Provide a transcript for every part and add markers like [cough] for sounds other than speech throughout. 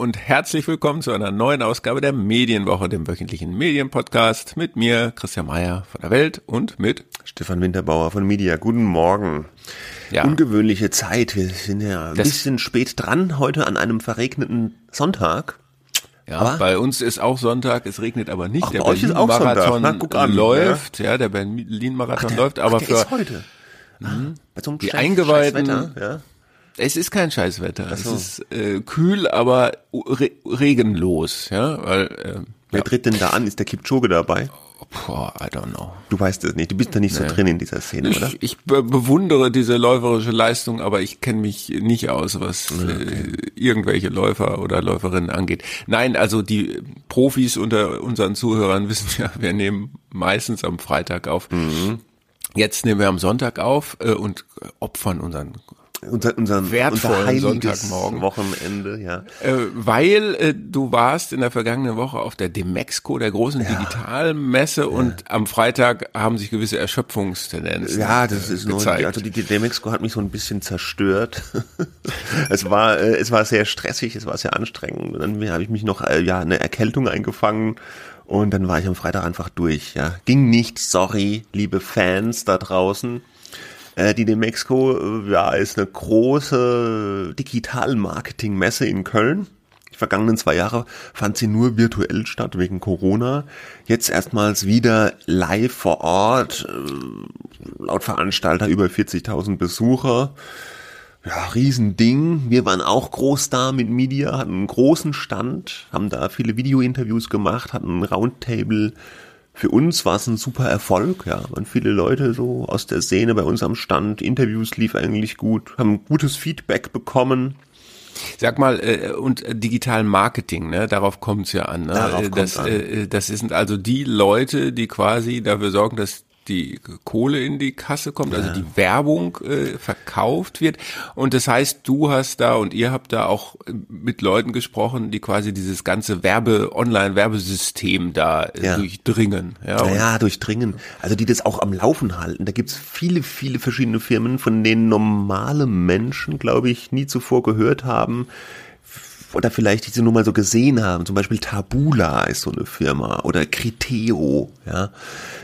und herzlich willkommen zu einer neuen Ausgabe der Medienwoche, dem wöchentlichen Medienpodcast mit mir, Christian Mayer von der Welt und mit Stefan Winterbauer von Media. Guten Morgen. Ja. Ungewöhnliche Zeit. Wir sind ja ein das bisschen spät dran heute an einem verregneten Sonntag. Ja, aber bei uns ist auch Sonntag, es regnet aber nicht. Ach, der Berlin-Marathon läuft, ja. ja. der Berlin-Marathon läuft, aber ach, für heute. Hm, bei so einem die Eingeweihten, ja. Es ist kein Scheißwetter. So. Es ist äh, kühl, aber re regenlos, ja, weil äh, Wer ja. tritt denn da an? Ist der Kipchoge dabei? Boah, I don't know. Du weißt es nicht. Du bist da nicht nee. so drin in dieser Szene, ich, oder? Ich be bewundere diese läuferische Leistung, aber ich kenne mich nicht aus, was okay. äh, irgendwelche Läufer oder Läuferinnen angeht. Nein, also die Profis unter unseren Zuhörern [laughs] wissen ja, wir nehmen meistens am Freitag auf. Mhm. Jetzt nehmen wir am Sonntag auf äh, und opfern unseren unser, unseren wertvollen Sonntagmorgen. Wochenende, ja. Äh, weil äh, du warst in der vergangenen Woche auf der Demexco, der großen ja. Digitalmesse, ja. und am Freitag haben sich gewisse Erschöpfungstendenzen. Ja, das ist äh, gezeigt. Nur, also die, die Demexco hat mich so ein bisschen zerstört. [laughs] es war, äh, es war sehr stressig, es war sehr anstrengend. Und dann habe ich mich noch, äh, ja, eine Erkältung eingefangen. Und dann war ich am Freitag einfach durch, ja. Ging nicht, sorry, liebe Fans da draußen. Äh, die Demexco äh, ja, ist eine große Digital-Marketing-Messe in Köln. Die vergangenen zwei Jahre fand sie nur virtuell statt wegen Corona. Jetzt erstmals wieder live vor Ort. Äh, laut Veranstalter über 40.000 Besucher. Ja, Riesending. Wir waren auch groß da mit Media, hatten einen großen Stand, haben da viele Video-Interviews gemacht, hatten ein Roundtable für uns war es ein super Erfolg, ja. Waren viele Leute so aus der Szene bei uns am Stand. Interviews lief eigentlich gut, haben gutes Feedback bekommen. Sag mal, äh, und äh, digital Marketing, ne? darauf kommt es ja an. Ne? Darauf das, an. Äh, das sind also die Leute, die quasi dafür sorgen, dass die Kohle in die Kasse kommt, also die Werbung äh, verkauft wird. Und das heißt, du hast da und ihr habt da auch mit Leuten gesprochen, die quasi dieses ganze Werbe, Online-Werbesystem da äh, ja. durchdringen. Ja, ja, durchdringen. Also die das auch am Laufen halten. Da gibt's viele, viele verschiedene Firmen, von denen normale Menschen, glaube ich, nie zuvor gehört haben oder vielleicht diese nur mal so gesehen haben. Zum Beispiel Tabula ist so eine Firma oder Criteo, ja,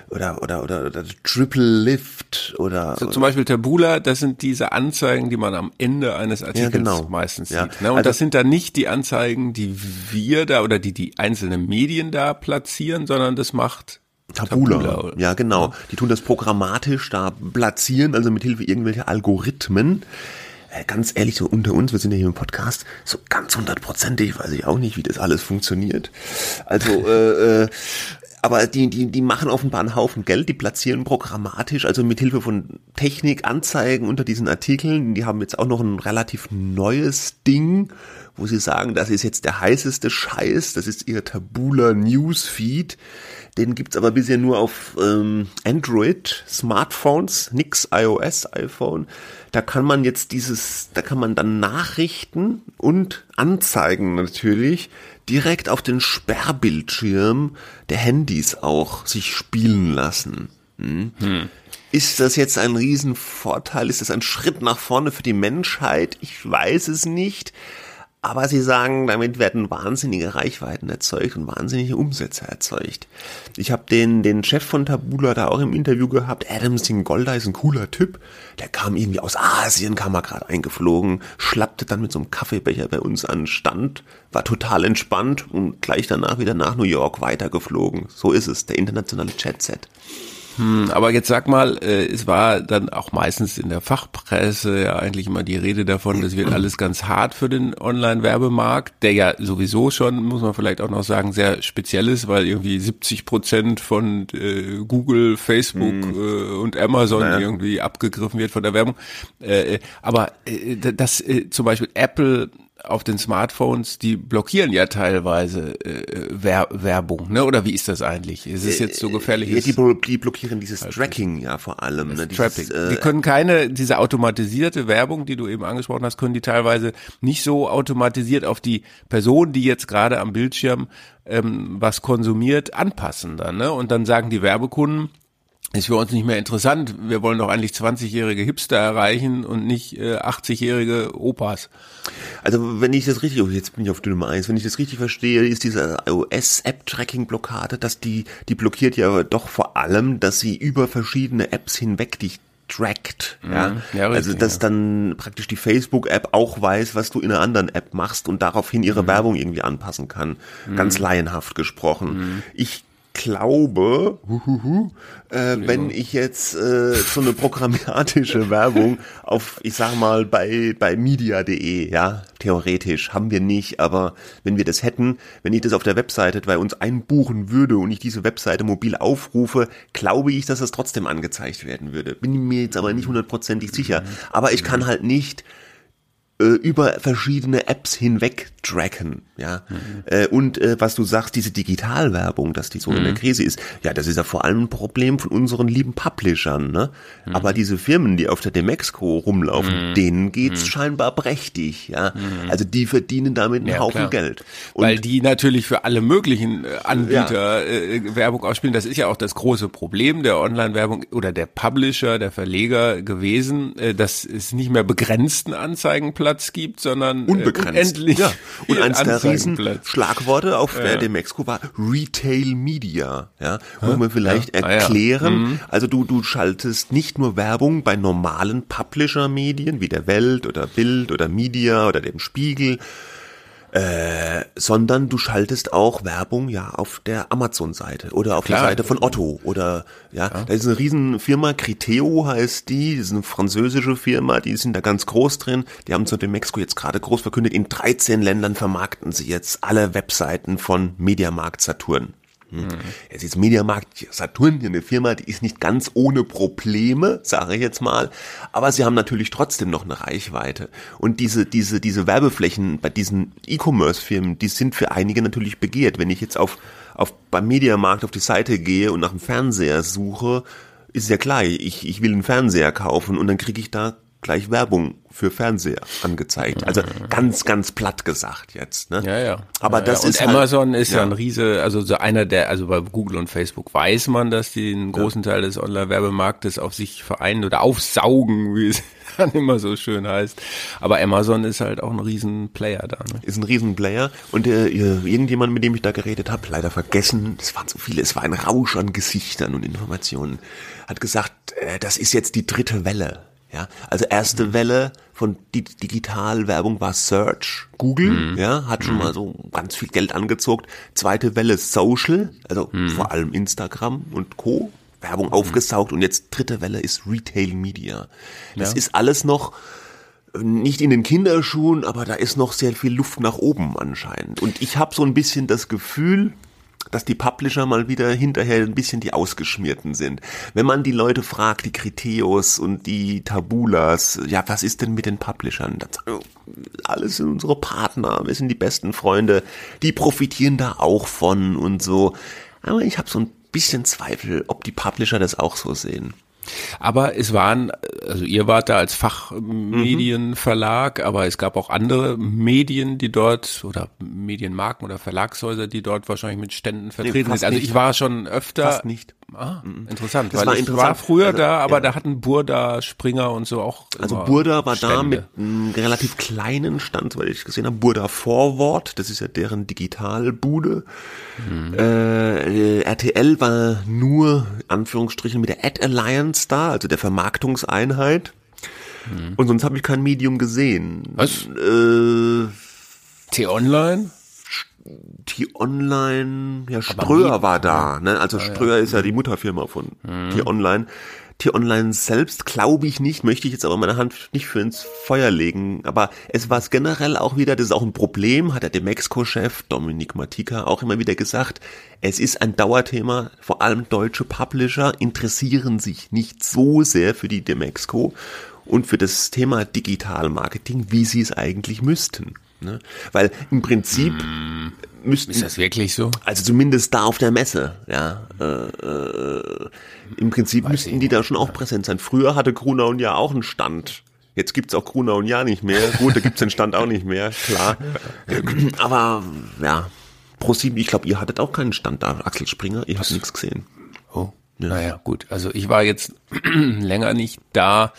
oder oder oder, oder Triple Lift oder so, zum Beispiel Tabula. Das sind diese Anzeigen, die man am Ende eines Artikels ja, genau. meistens ja. sieht. Ne? Und also, das sind dann nicht die Anzeigen, die wir da oder die die einzelnen Medien da platzieren, sondern das macht Tabula. Tabula. Ja, genau. Die tun das programmatisch da platzieren, also mit Hilfe irgendwelcher Algorithmen. Äh, ganz ehrlich, so unter uns, wir sind ja hier im Podcast, so ganz hundertprozentig weiß ich auch nicht, wie das alles funktioniert. Also, äh, äh, aber die, die, die machen offenbar einen Haufen Geld, die platzieren programmatisch, also mit Hilfe von Technik Anzeigen unter diesen Artikeln. Die haben jetzt auch noch ein relativ neues Ding, wo sie sagen, das ist jetzt der heißeste Scheiß, das ist ihr Tabula Newsfeed. Den gibt's aber bisher nur auf ähm, Android, Smartphones, nix iOS, iPhone. Da kann man jetzt dieses, da kann man dann Nachrichten und Anzeigen natürlich direkt auf den Sperrbildschirm der Handys auch sich spielen lassen. Hm? Hm. Ist das jetzt ein Riesenvorteil? Ist das ein Schritt nach vorne für die Menschheit? Ich weiß es nicht. Aber sie sagen, damit werden wahnsinnige Reichweiten erzeugt und wahnsinnige Umsätze erzeugt. Ich habe den, den Chef von Tabula da auch im Interview gehabt. Adam Singolda ist ein cooler Typ. Der kam irgendwie aus Asien, kam er gerade eingeflogen, schlappte dann mit so einem Kaffeebecher bei uns an Stand, war total entspannt und gleich danach wieder nach New York weitergeflogen. So ist es, der internationale Jet-Set. Hm, aber jetzt sag mal, äh, es war dann auch meistens in der Fachpresse ja eigentlich immer die Rede davon, das wird alles ganz hart für den Online-Werbemarkt, der ja sowieso schon, muss man vielleicht auch noch sagen, sehr speziell ist, weil irgendwie 70 Prozent von äh, Google, Facebook hm. äh, und Amazon naja. irgendwie abgegriffen wird von der Werbung. Äh, äh aber äh, dass äh, zum Beispiel Apple auf den Smartphones, die blockieren ja teilweise äh, Wer Werbung, ne? Oder wie ist das eigentlich? Ist es jetzt so gefährlich? Ja, die, die blockieren dieses also, Tracking ja vor allem. Ne? Dieses, äh, die können keine, diese automatisierte Werbung, die du eben angesprochen hast, können die teilweise nicht so automatisiert auf die Person, die jetzt gerade am Bildschirm ähm, was konsumiert, anpassen dann, ne? Und dann sagen die Werbekunden, ist für uns nicht mehr interessant. Wir wollen doch eigentlich 20-jährige Hipster erreichen und nicht äh, 80-jährige Opas. Also wenn ich das richtig, oh, jetzt bin ich auf dünnem Eis, wenn ich das richtig verstehe, ist diese iOS-App-Tracking-Blockade, dass die, die blockiert ja doch vor allem, dass sie über verschiedene Apps hinweg dich trackt. Mhm. Ja? ja richtig, also dass ja. dann praktisch die Facebook-App auch weiß, was du in einer anderen App machst und daraufhin ihre mhm. Werbung irgendwie anpassen kann. Mhm. Ganz laienhaft gesprochen. Mhm. Ich glaube, huhuhu, äh, wenn ich jetzt äh, so eine programmatische [laughs] Werbung auf, ich sag mal, bei, bei media.de, ja, theoretisch haben wir nicht, aber wenn wir das hätten, wenn ich das auf der Webseite bei uns einbuchen würde und ich diese Webseite mobil aufrufe, glaube ich, dass das trotzdem angezeigt werden würde. Bin mir jetzt aber nicht hundertprozentig sicher. Aber ich kann halt nicht über verschiedene Apps hinweg tracken, ja. Mhm. Äh, und äh, was du sagst, diese Digitalwerbung, dass die so mhm. in der mhm. Krise ist, ja, das ist ja vor allem ein Problem von unseren lieben Publishern, ne? Mhm. Aber diese Firmen, die auf der Demexco rumlaufen, mhm. denen geht's mhm. scheinbar prächtig, ja. Also die verdienen damit einen ja, Haufen klar. Geld. Und Weil die natürlich für alle möglichen Anbieter ja. äh, Werbung ausspielen. Das ist ja auch das große Problem der Online-Werbung oder der Publisher, der Verleger gewesen, äh, dass es nicht mehr begrenzten Anzeigenplatz Platz gibt, sondern äh, unbegrenzt. Äh, unendlich. Ja. Und eins der riesen Schlagworte auf ja. der Mexiko war Retail Media. Ja, wollen wir vielleicht ja. Erklären. Ah, mhm. Also du du schaltest nicht nur Werbung bei normalen Publisher-Medien wie der Welt oder Bild oder Media oder dem Spiegel äh, sondern du schaltest auch Werbung ja auf der Amazon-Seite oder auf Klar. der Seite von Otto oder ja, ja. da ist eine riesen Firma, Criteo heißt die, das ist eine französische Firma, die sind da ganz groß drin, die haben zu dem Mexiko jetzt gerade groß verkündet, in 13 Ländern vermarkten sie jetzt alle Webseiten von Mediamarkt Saturn. Mhm. Jetzt ist Mediamarkt Saturn eine Firma, die ist nicht ganz ohne Probleme, sage ich jetzt mal, aber sie haben natürlich trotzdem noch eine Reichweite. Und diese, diese, diese Werbeflächen bei diesen E-Commerce-Firmen, die sind für einige natürlich begehrt. Wenn ich jetzt auf, auf beim Mediamarkt auf die Seite gehe und nach einem Fernseher suche, ist ja klar, ich, ich will einen Fernseher kaufen und dann kriege ich da gleich Werbung für Fernseher angezeigt. Also ganz, ganz platt gesagt jetzt. Ne? Ja, ja. Aber ja, das ja. ist und Amazon halt, ist ja. ein Riese, also so einer der, also bei Google und Facebook weiß man, dass die einen großen Teil des Online-Werbemarktes auf sich vereinen oder aufsaugen, wie es [laughs] dann immer so schön heißt. Aber Amazon ist halt auch ein Riesenplayer da. Ne? Ist ein Riesenplayer. Und äh, irgendjemand, mit dem ich da geredet habe, leider vergessen, es waren so viele, es war ein Rausch an Gesichtern und Informationen, hat gesagt, äh, das ist jetzt die dritte Welle. Ja, also erste mhm. Welle von Digitalwerbung war Search, Google, mhm. ja, hat schon mhm. mal so ganz viel Geld angezogen. Zweite Welle Social, also mhm. vor allem Instagram und Co. Werbung aufgesaugt und jetzt dritte Welle ist Retail Media. Das ja. ist alles noch nicht in den Kinderschuhen, aber da ist noch sehr viel Luft nach oben anscheinend. Und ich habe so ein bisschen das Gefühl, dass die Publisher mal wieder hinterher ein bisschen die Ausgeschmierten sind. Wenn man die Leute fragt, die Kriteos und die Tabulas, ja, was ist denn mit den Publishern? Dann sagen, alles sind unsere Partner, wir sind die besten Freunde, die profitieren da auch von und so. Aber ich habe so ein bisschen Zweifel, ob die Publisher das auch so sehen. Aber es waren, also ihr wart da als Fachmedienverlag, mhm. aber es gab auch andere Medien, die dort oder Medienmarken oder Verlagshäuser, die dort wahrscheinlich mit Ständen vertreten nee, sind. Also ich war schon öfter. Fast nicht. Ah, mhm. interessant. Das weil war ich interessant. war früher also, da, aber ja. da hatten Burda, Springer und so auch. Also Burda war Stände. da mit einem relativ kleinen Stand, weil ich gesehen habe, Burda Forward, das ist ja deren Digitalbude. Mhm. Äh, RTL war nur, Anführungsstrichen, mit der Ad Alliance da, also der Vermarktungseinheit. Mhm. Und sonst habe ich kein Medium gesehen. Was? Äh, T-Online? T-Online, ja, Ströer war da, ne? Also Ströer ist ja die Mutterfirma von mhm. T-Online. T-Online selbst glaube ich nicht, möchte ich jetzt aber meine Hand nicht für ins Feuer legen. Aber es war es generell auch wieder, das ist auch ein Problem, hat der Demexco-Chef Dominik Matika auch immer wieder gesagt. Es ist ein Dauerthema, vor allem deutsche Publisher interessieren sich nicht so sehr für die Demexco und für das Thema Digital Marketing, wie sie es eigentlich müssten. Ne? Weil im Prinzip mm, müssten. Ist das wirklich so? Also zumindest da auf der Messe, ja. Äh, äh, Im Prinzip Weiß müssten die da schon auch präsent sein. Früher hatte Grunau ja auch einen Stand. Jetzt gibt's auch Grunau ja nicht mehr. Gut, da gibt's den Stand auch nicht mehr, klar. [laughs] Aber ja, ProSieben, ich glaube, ihr hattet auch keinen Stand da, Axel Springer, ihr habt nichts gesehen. Oh. Ja. Naja, gut. Also ich war jetzt [clears throat] länger nicht da.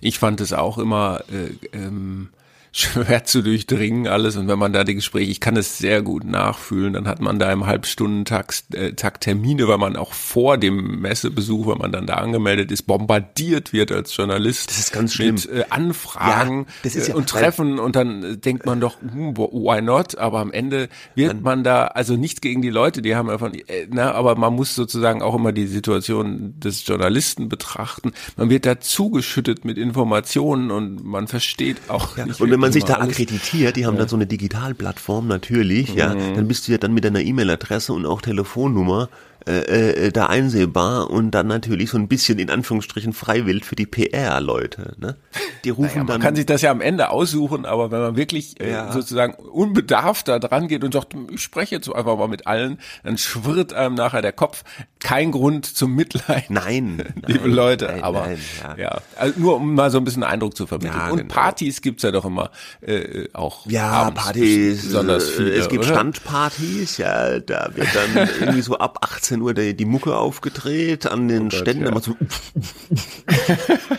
Ich fand es auch immer äh, ähm, schwer zu durchdringen alles und wenn man da die Gespräche, ich kann es sehr gut nachfühlen, dann hat man da im Halbstundentakt äh, Takt Termine, weil man auch vor dem Messebesuch, wenn man dann da angemeldet ist, bombardiert wird als Journalist. Das ist ganz schlimm. Mit äh, Anfragen ja, äh, ja, und Treffen und dann äh, denkt man doch, hm, why not? Aber am Ende wird man da, also nichts gegen die Leute, die haben von, äh, na, aber man muss sozusagen auch immer die Situation des Journalisten betrachten. Man wird da zugeschüttet mit Informationen und man versteht auch ja, nicht man sich da akkreditiert, die haben ja. dann so eine Digitalplattform natürlich, mhm. ja, dann bist du ja dann mit deiner E-Mail-Adresse und auch Telefonnummer äh, äh, da einsehbar und dann natürlich so ein bisschen in Anführungsstrichen freiwillig für die PR-Leute. Ne? Die rufen naja, man dann. Man kann sich das ja am Ende aussuchen, aber wenn man wirklich äh, ja. sozusagen unbedarft da dran geht und sagt, ich spreche jetzt einfach mal mit allen, dann schwirrt einem nachher der Kopf. Kein Grund zum Mitleid. Nein, [laughs] liebe nein, Leute. Nein, aber nein, ja. ja, also nur um mal so ein bisschen Eindruck zu vermitteln. Ja, und genau. Partys gibt's ja doch immer äh, auch. Ja, Partys. Besonders viele, es gibt oder? Standpartys, ja, da wird dann [laughs] irgendwie so ab 18 18 Uhr die, die Mucke aufgedreht an den oh Gott, Ständen. Ja. So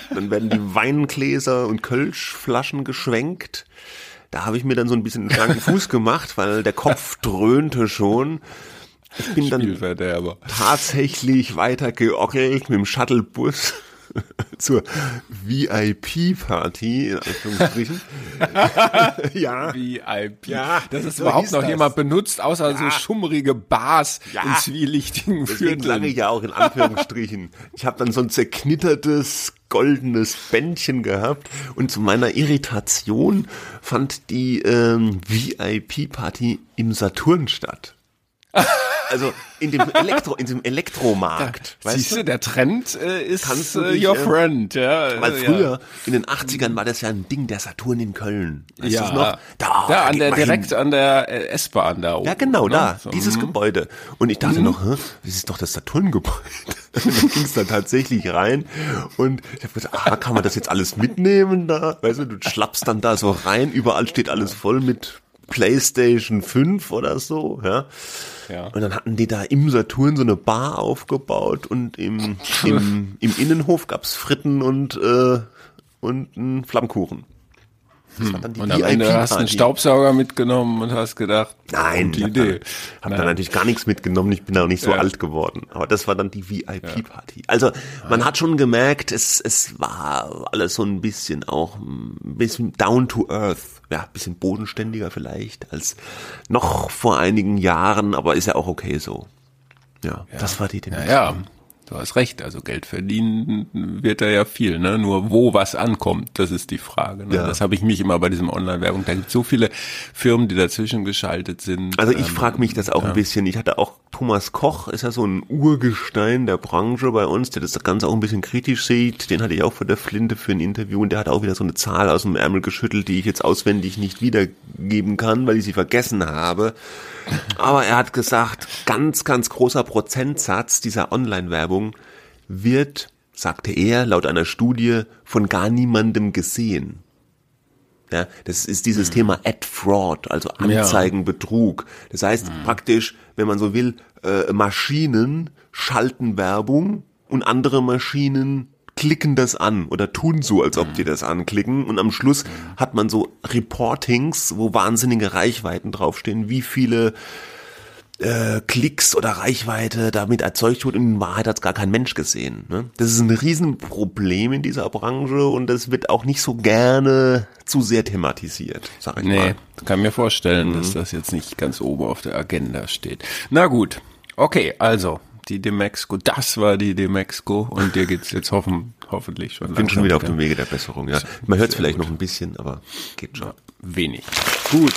[laughs] dann werden die Weingläser und Kölschflaschen geschwenkt. Da habe ich mir dann so ein bisschen einen schlanken Fuß gemacht, weil der Kopf dröhnte schon. Ich bin dann tatsächlich weiter geockelt mit dem Shuttlebus [laughs] zur VIP-Party, in Anführungsstrichen. [laughs] ja. VIP. Ja, das ist so überhaupt noch das. jemand benutzt, außer ja. so schummrige Bars ja. in zwielichtigen Deswegen sage ich ja auch in Anführungsstrichen. ich habe dann so ein zerknittertes goldenes Bändchen gehabt und zu meiner Irritation fand die ähm, VIP-Party im Saturn statt. Also in dem Elektro, in diesem Elektromarkt. Da, siehst du, der Trend äh, ist Kannst äh, your äh, friend, ja. Weil früher, ja. in den 80ern war das ja ein Ding, der Saturn in Köln. Weißt ja. noch? Da, da an der, direkt an der äh, S-Bahn da oben. Ja, genau, ne? da, so, dieses mm. Gebäude. Und ich dachte mm. noch, hä, das ist doch das Saturn-Gebäude. [laughs] dann ging es da tatsächlich rein und ich habe gedacht, ah, kann man das jetzt alles mitnehmen da? Weißt du, du schlappst dann da so rein, überall steht alles voll mit PlayStation 5 oder so, ja. ja. Und dann hatten die da im Saturn so eine Bar aufgebaut und im, im, [laughs] im Innenhof gab's Fritten und, äh, und einen Flammkuchen. Das war dann die und am Ende hast du einen Staubsauger mitgenommen und hast gedacht, nein, die Idee. Hab da natürlich gar nichts mitgenommen, ich bin auch nicht so ja. alt geworden. Aber das war dann die VIP-Party. Also man hat schon gemerkt, es, es war alles so ein bisschen auch ein bisschen down to earth. Ja, ein bisschen bodenständiger vielleicht als noch vor einigen Jahren, aber ist ja auch okay so. Ja, ja. das war die Dimension. Ja, ja. Du hast recht, also Geld verdienen wird da ja viel, ne? Nur wo was ankommt, das ist die Frage. Ne? Ja. Das habe ich mich immer bei diesem Online-Werbung. Da gibt so viele Firmen, die dazwischen geschaltet sind. Also ich ähm, frage mich das auch ein bisschen. Ich hatte auch Thomas Koch, ist ja so ein Urgestein der Branche bei uns, der das Ganze auch ein bisschen kritisch sieht. Den hatte ich auch vor der Flinte für ein Interview und der hat auch wieder so eine Zahl aus dem Ärmel geschüttelt, die ich jetzt auswendig nicht wiedergeben kann, weil ich sie vergessen habe. Aber er hat gesagt, ganz, ganz großer Prozentsatz dieser Online-Werbung wird, sagte er, laut einer Studie von gar niemandem gesehen. Ja, das ist dieses mhm. Thema Ad Fraud, also Anzeigenbetrug. Das heißt mhm. praktisch, wenn man so will, äh, Maschinen schalten Werbung und andere Maschinen klicken das an oder tun so, als ob die das anklicken. Und am Schluss hat man so Reportings, wo wahnsinnige Reichweiten draufstehen, wie viele äh, Klicks oder Reichweite damit erzeugt wurde. In Wahrheit hat es gar kein Mensch gesehen. Ne? Das ist ein Riesenproblem in dieser Branche und das wird auch nicht so gerne zu sehr thematisiert, sag ich nee, mal. Nee, kann mir vorstellen, mhm. dass das jetzt nicht ganz oben auf der Agenda steht. Na gut, okay, also die Demexco, das war die Demexco und dir geht's jetzt hoffen, hoffentlich schon. Ich bin schon wieder auf dem Wege der Besserung, ja. Man hört es vielleicht gut. noch ein bisschen, aber geht schon. Ja, wenig. Gut.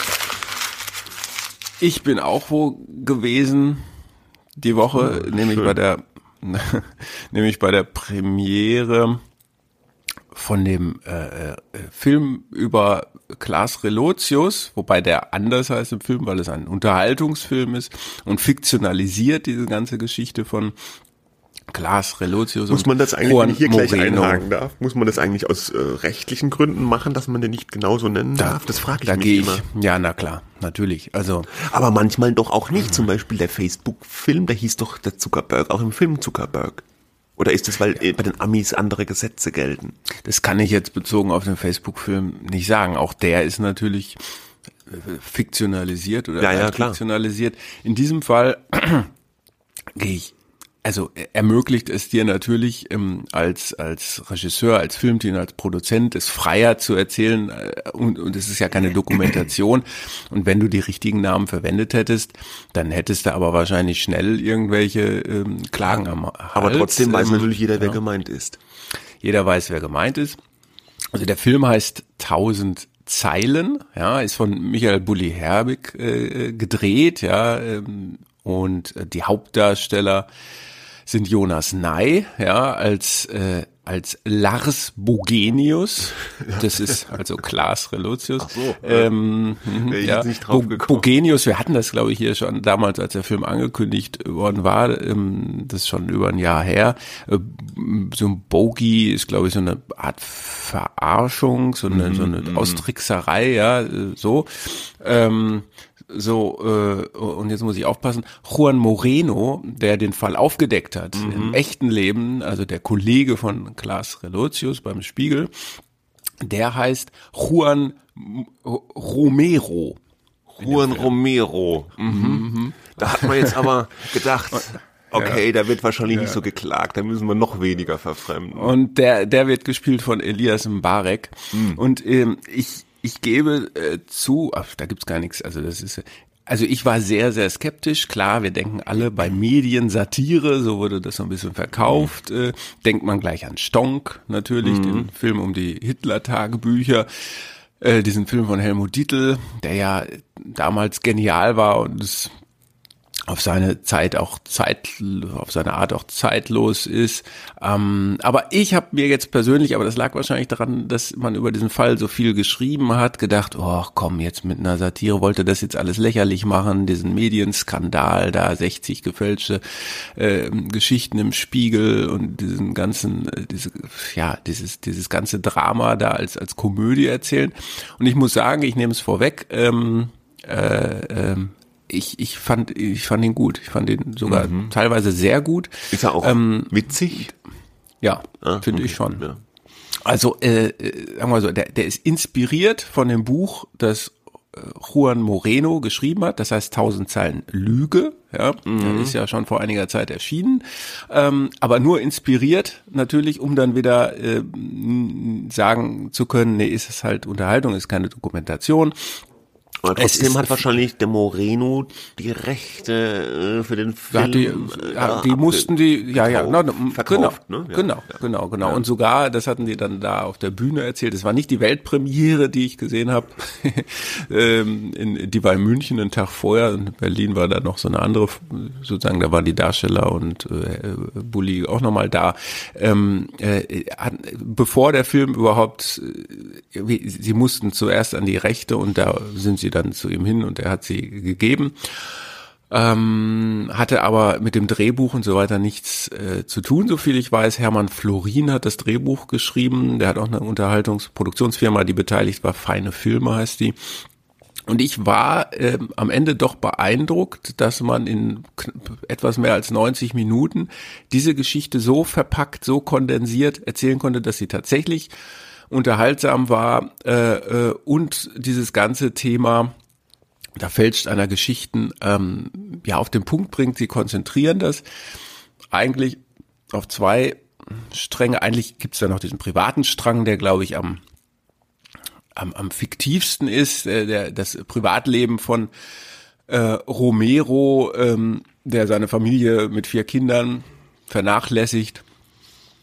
Ich bin auch wo gewesen die Woche, ja, nämlich schön. bei der [laughs] nämlich bei der Premiere von dem äh, äh, Film über Klaas Relotius, wobei der anders heißt im Film, weil es ein Unterhaltungsfilm ist und fiktionalisiert diese ganze Geschichte von Klaas Relotius. Muss man das eigentlich, Juan wenn ich hier Moreno. gleich einhaken darf, muss man das eigentlich aus äh, rechtlichen Gründen machen, dass man den nicht genauso nennen da, darf? Das frage ich da mich ich, immer. Ja, na klar, natürlich. Also, aber manchmal doch auch nicht. Zum Beispiel der Facebook-Film, der hieß doch der Zuckerberg, auch im Film Zuckerberg. Oder ist das, weil ja. bei den Amis andere Gesetze gelten? Das kann ich jetzt bezogen auf den Facebook-Film nicht sagen. Auch der ist natürlich äh, fiktionalisiert oder ja, ja, fiktionalisiert. In diesem Fall [clears throat] gehe ich also ermöglicht es dir natürlich ähm, als als Regisseur, als Filmteam, als Produzent es freier zu erzählen äh, und und es ist ja keine Dokumentation und wenn du die richtigen Namen verwendet hättest, dann hättest du aber wahrscheinlich schnell irgendwelche ähm, Klagen am Hals. Aber trotzdem weiß ähm, natürlich jeder, wer ja. gemeint ist. Jeder weiß, wer gemeint ist. Also der Film heißt Tausend Zeilen, ja, ist von Michael Bulli Herbig äh, gedreht, ja, ähm, und die Hauptdarsteller sind Jonas Ney, ja, als äh, als Lars Bogenius, das ist also Klaas Relotius. Ach so, ähm, mhm, ja, Bogenius, wir hatten das glaube ich hier schon damals, als der Film angekündigt worden war, ähm, das ist schon über ein Jahr her. Äh, so ein Bogie ist glaube ich so eine Art Verarschung, so eine, mhm, so eine mhm. Austrickserei, ja, äh, so. Ähm, so, äh, und jetzt muss ich aufpassen, Juan Moreno, der den Fall aufgedeckt hat, mhm. im echten Leben, also der Kollege von Klaas Relotius beim Spiegel, der heißt Juan Romero. Juan Romero. Mhm. Mhm. Da hat man jetzt aber gedacht, [laughs] Okay, ja. da wird wahrscheinlich ja. nicht so geklagt, da müssen wir noch weniger verfremden. Und der, der wird gespielt von Elias Mbarek. Mhm. Und ähm, ich, ich gebe äh, zu, ach, da gibt's gar nichts, also das ist also ich war sehr, sehr skeptisch. Klar, wir denken alle bei Medien Satire, so wurde das so ein bisschen verkauft. Äh, denkt man gleich an Stonk, natürlich, mhm. den Film um die Hitler-Tagebücher. Äh, diesen Film von Helmut Dietl, der ja damals genial war und es auf seine Zeit auch Zeit, auf seine Art auch zeitlos ist. Ähm, aber ich habe mir jetzt persönlich, aber das lag wahrscheinlich daran, dass man über diesen Fall so viel geschrieben hat, gedacht, oh komm, jetzt mit einer Satire wollte das jetzt alles lächerlich machen, diesen Medienskandal, da 60 gefälschte äh, Geschichten im Spiegel und diesen ganzen, äh, diese, ja, dieses, dieses ganze Drama da als, als Komödie erzählen. Und ich muss sagen, ich nehme es vorweg, ähm, äh, ähm, ich, ich fand ich fand ihn gut. Ich fand ihn sogar mhm. teilweise sehr gut. Ist er auch ähm, witzig? Ja, ah, finde okay. ich schon. Ja. Also äh, äh, sagen wir so, der, der ist inspiriert von dem Buch, das äh, Juan Moreno geschrieben hat, das heißt 1000 Zeilen Lüge, ja, mhm. der ist ja schon vor einiger Zeit erschienen, ähm, aber nur inspiriert natürlich, um dann wieder äh, sagen zu können, nee, ist es halt Unterhaltung, ist keine Dokumentation, aber trotzdem hat wahrscheinlich der Moreno die Rechte äh, für den Film. Ja, die, äh, ja, die mussten die, ja, ja, genau, verkauft, genau, ne? ja, genau, ja. genau, genau. Und sogar, das hatten die dann da auf der Bühne erzählt. Es war nicht die Weltpremiere, die ich gesehen habe. [laughs] ähm, in, die war in München einen Tag vorher. In Berlin war da noch so eine andere, sozusagen, da waren die Darsteller und äh, Bulli auch nochmal da. Ähm, äh, bevor der Film überhaupt, äh, sie mussten zuerst an die Rechte und da sind sie sie dann zu ihm hin und er hat sie gegeben. Ähm, hatte aber mit dem Drehbuch und so weiter nichts äh, zu tun, so viel ich weiß. Hermann Florin hat das Drehbuch geschrieben. Der hat auch eine Unterhaltungsproduktionsfirma, die beteiligt war. Feine Filme heißt die. Und ich war äh, am Ende doch beeindruckt, dass man in etwas mehr als 90 Minuten diese Geschichte so verpackt, so kondensiert erzählen konnte, dass sie tatsächlich unterhaltsam war äh, äh, und dieses ganze Thema da fälscht einer Geschichten ähm, ja auf den Punkt bringt. Sie konzentrieren das eigentlich auf zwei Stränge. Eigentlich gibt es da noch diesen privaten Strang, der glaube ich am am, am fiktivsten ist, äh, der das Privatleben von äh, Romero, ähm, der seine Familie mit vier Kindern vernachlässigt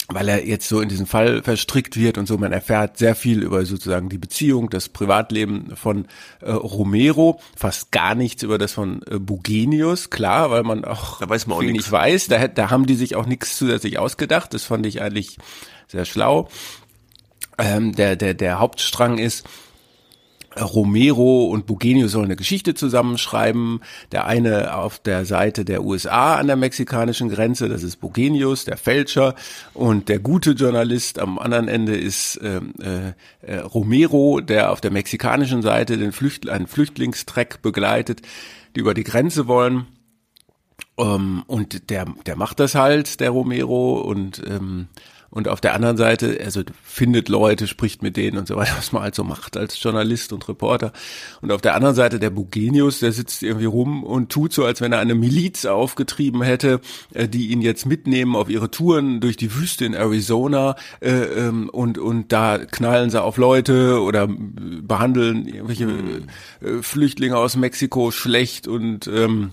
weil er jetzt so in diesen Fall verstrickt wird und so. Man erfährt sehr viel über sozusagen die Beziehung, das Privatleben von äh, Romero, fast gar nichts über das von äh, Bugenius, klar, weil man auch da weiß man auch viel nicht weiß. Da, da haben die sich auch nichts zusätzlich ausgedacht. Das fand ich eigentlich sehr schlau. Ähm, der, der, der Hauptstrang ist, Romero und Bugenio sollen eine Geschichte zusammenschreiben. Der eine auf der Seite der USA an der mexikanischen Grenze, das ist Bugenius, der Fälscher. Und der gute Journalist am anderen Ende ist äh, äh, Romero, der auf der mexikanischen Seite den Flüchtl einen Flüchtlingstreck begleitet, die über die Grenze wollen. Ähm, und der, der macht das halt, der Romero, und ähm, und auf der anderen Seite, also findet Leute, spricht mit denen und so weiter, was man halt so macht als Journalist und Reporter. Und auf der anderen Seite der Bugenius, der sitzt irgendwie rum und tut so, als wenn er eine Miliz aufgetrieben hätte, äh, die ihn jetzt mitnehmen auf ihre Touren durch die Wüste in Arizona äh, ähm, und, und da knallen sie auf Leute oder behandeln irgendwelche äh, Flüchtlinge aus Mexiko schlecht und ähm,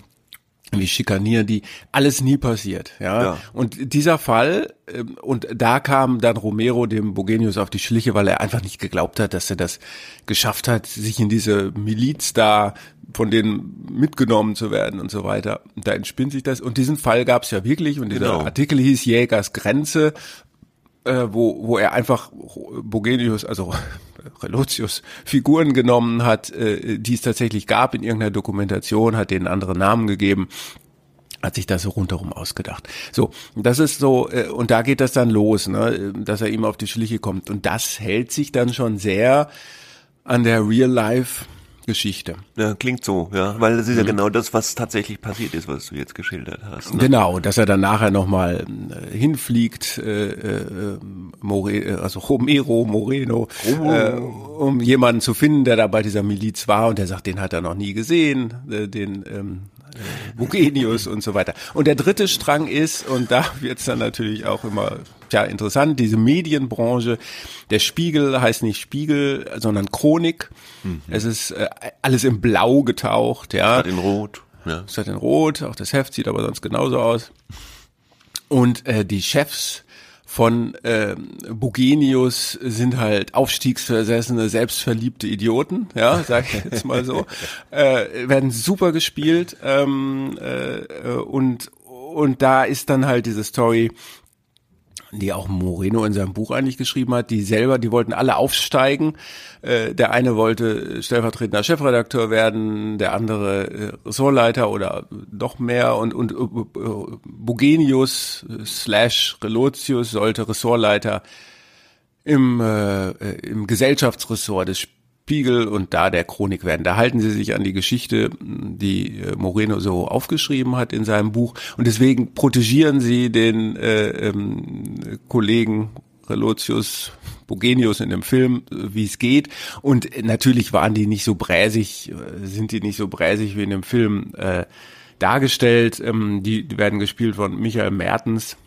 wie schikanieren die, alles nie passiert, ja. ja. Und dieser Fall, ähm, und da kam dann Romero dem Bogenius auf die Schliche, weil er einfach nicht geglaubt hat, dass er das geschafft hat, sich in diese Miliz da von denen mitgenommen zu werden und so weiter. Da entspinnt sich das. Und diesen Fall gab es ja wirklich, und dieser genau. Artikel hieß Jägers Grenze, äh, wo, wo er einfach Bogenius, also Relotius Figuren genommen hat, äh, die es tatsächlich gab in irgendeiner Dokumentation, hat denen andere Namen gegeben hat sich das so rundherum ausgedacht. So, das ist so, äh, und da geht das dann los, ne, dass er ihm auf die Schliche kommt. Und das hält sich dann schon sehr an der Real-Life Geschichte. Ja, klingt so, ja, weil das ist ja mhm. genau das, was tatsächlich passiert ist, was du jetzt geschildert hast. Ne? Genau, dass er dann nachher nochmal äh, hinfliegt, äh, äh, More, äh, also Romero Moreno, oh. äh, um jemanden zu finden, der da bei dieser Miliz war und der sagt, den hat er noch nie gesehen, äh, den ähm, Bugenius und so weiter. Und der dritte Strang ist, und da wird's dann natürlich auch immer ja interessant, diese Medienbranche. Der Spiegel heißt nicht Spiegel, sondern Chronik. Mhm. Es ist äh, alles in Blau getaucht, ja. Statt in Rot. Ja. Statt in Rot, auch das Heft sieht aber sonst genauso aus. Und äh, die Chefs von äh, Bugenius sind halt aufstiegsversessene, selbstverliebte Idioten, ja, sag ich jetzt mal so, [laughs] äh, werden super gespielt ähm, äh, und und da ist dann halt diese Story, die auch Moreno in seinem Buch eigentlich geschrieben hat, die selber, die wollten alle aufsteigen. Äh, der eine wollte stellvertretender Chefredakteur werden, der andere äh, Ressortleiter oder doch mehr und, und äh, Bugenius slash Relotius sollte Ressortleiter im, äh, im Gesellschaftsressort des Spiegel und da der Chronik werden. Da halten sie sich an die Geschichte, die äh, Moreno so aufgeschrieben hat in seinem Buch und deswegen protegieren sie den äh, ähm, Kollegen Relotius Bogenius in dem Film, wie es geht. Und natürlich waren die nicht so bräsig, äh, sind die nicht so bräsig wie in dem Film äh, dargestellt. Ähm, die, die werden gespielt von Michael Mertens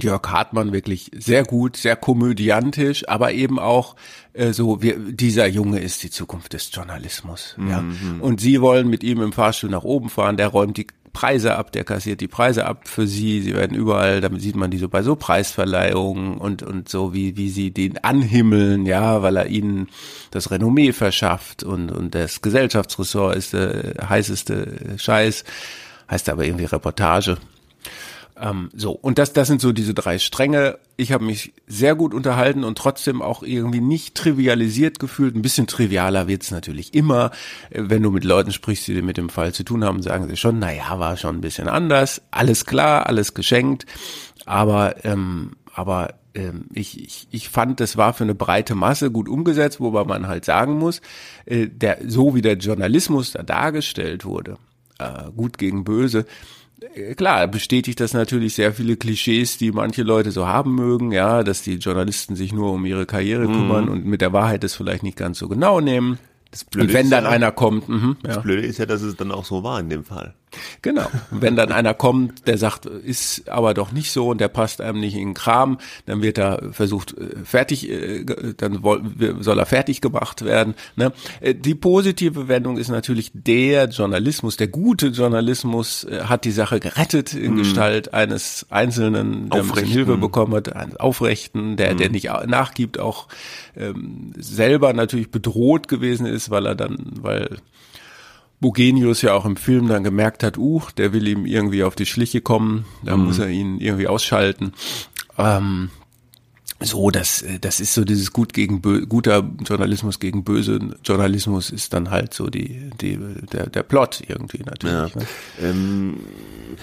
Jörg Hartmann wirklich sehr gut, sehr komödiantisch, aber eben auch äh, so, wie, dieser Junge ist die Zukunft des Journalismus. Mhm. Ja. Und sie wollen mit ihm im Fahrstuhl nach oben fahren, der räumt die Preise ab, der kassiert die Preise ab für sie. Sie werden überall, damit sieht man die so bei so Preisverleihungen und, und so, wie, wie sie den anhimmeln, ja, weil er ihnen das Renommee verschafft und, und das Gesellschaftsressort ist der heißeste Scheiß, heißt aber irgendwie Reportage. Ähm, so, und das, das sind so diese drei Stränge. Ich habe mich sehr gut unterhalten und trotzdem auch irgendwie nicht trivialisiert gefühlt. Ein bisschen trivialer wird's natürlich immer. Äh, wenn du mit Leuten sprichst, die mit dem Fall zu tun haben, sagen sie schon, na ja, war schon ein bisschen anders. Alles klar, alles geschenkt. Aber, ähm, aber ähm, ich, ich, ich fand, das war für eine breite Masse gut umgesetzt, wobei man halt sagen muss, äh, der, so wie der Journalismus da dargestellt wurde, äh, gut gegen böse, klar, bestätigt das natürlich sehr viele Klischees, die manche Leute so haben mögen, ja, dass die Journalisten sich nur um ihre Karriere mhm. kümmern und mit der Wahrheit das vielleicht nicht ganz so genau nehmen. Das Blöde und wenn dann ja, einer kommt, mh, das ja. Blöde ist ja, dass es dann auch so war in dem Fall. Genau. Wenn dann einer kommt, der sagt, ist aber doch nicht so und der passt einem nicht in den Kram, dann wird er versucht äh, fertig, äh, dann soll er fertig gemacht werden. Ne? Äh, die positive Wendung ist natürlich der Journalismus, der gute Journalismus hat die Sache gerettet in mm. Gestalt eines Einzelnen, der ein Hilfe bekommen hat, eines Aufrechten, der, mm. der nicht nachgibt, auch ähm, selber natürlich bedroht gewesen ist, weil er dann, weil Bugenius ja auch im Film dann gemerkt hat, uh, der will ihm irgendwie auf die Schliche kommen, da mhm. muss er ihn irgendwie ausschalten. Ähm, so, das, das ist so dieses gut gegen bö guter Journalismus gegen böse Journalismus ist dann halt so die, die der, der Plot irgendwie natürlich. Ja. Ne? Ähm,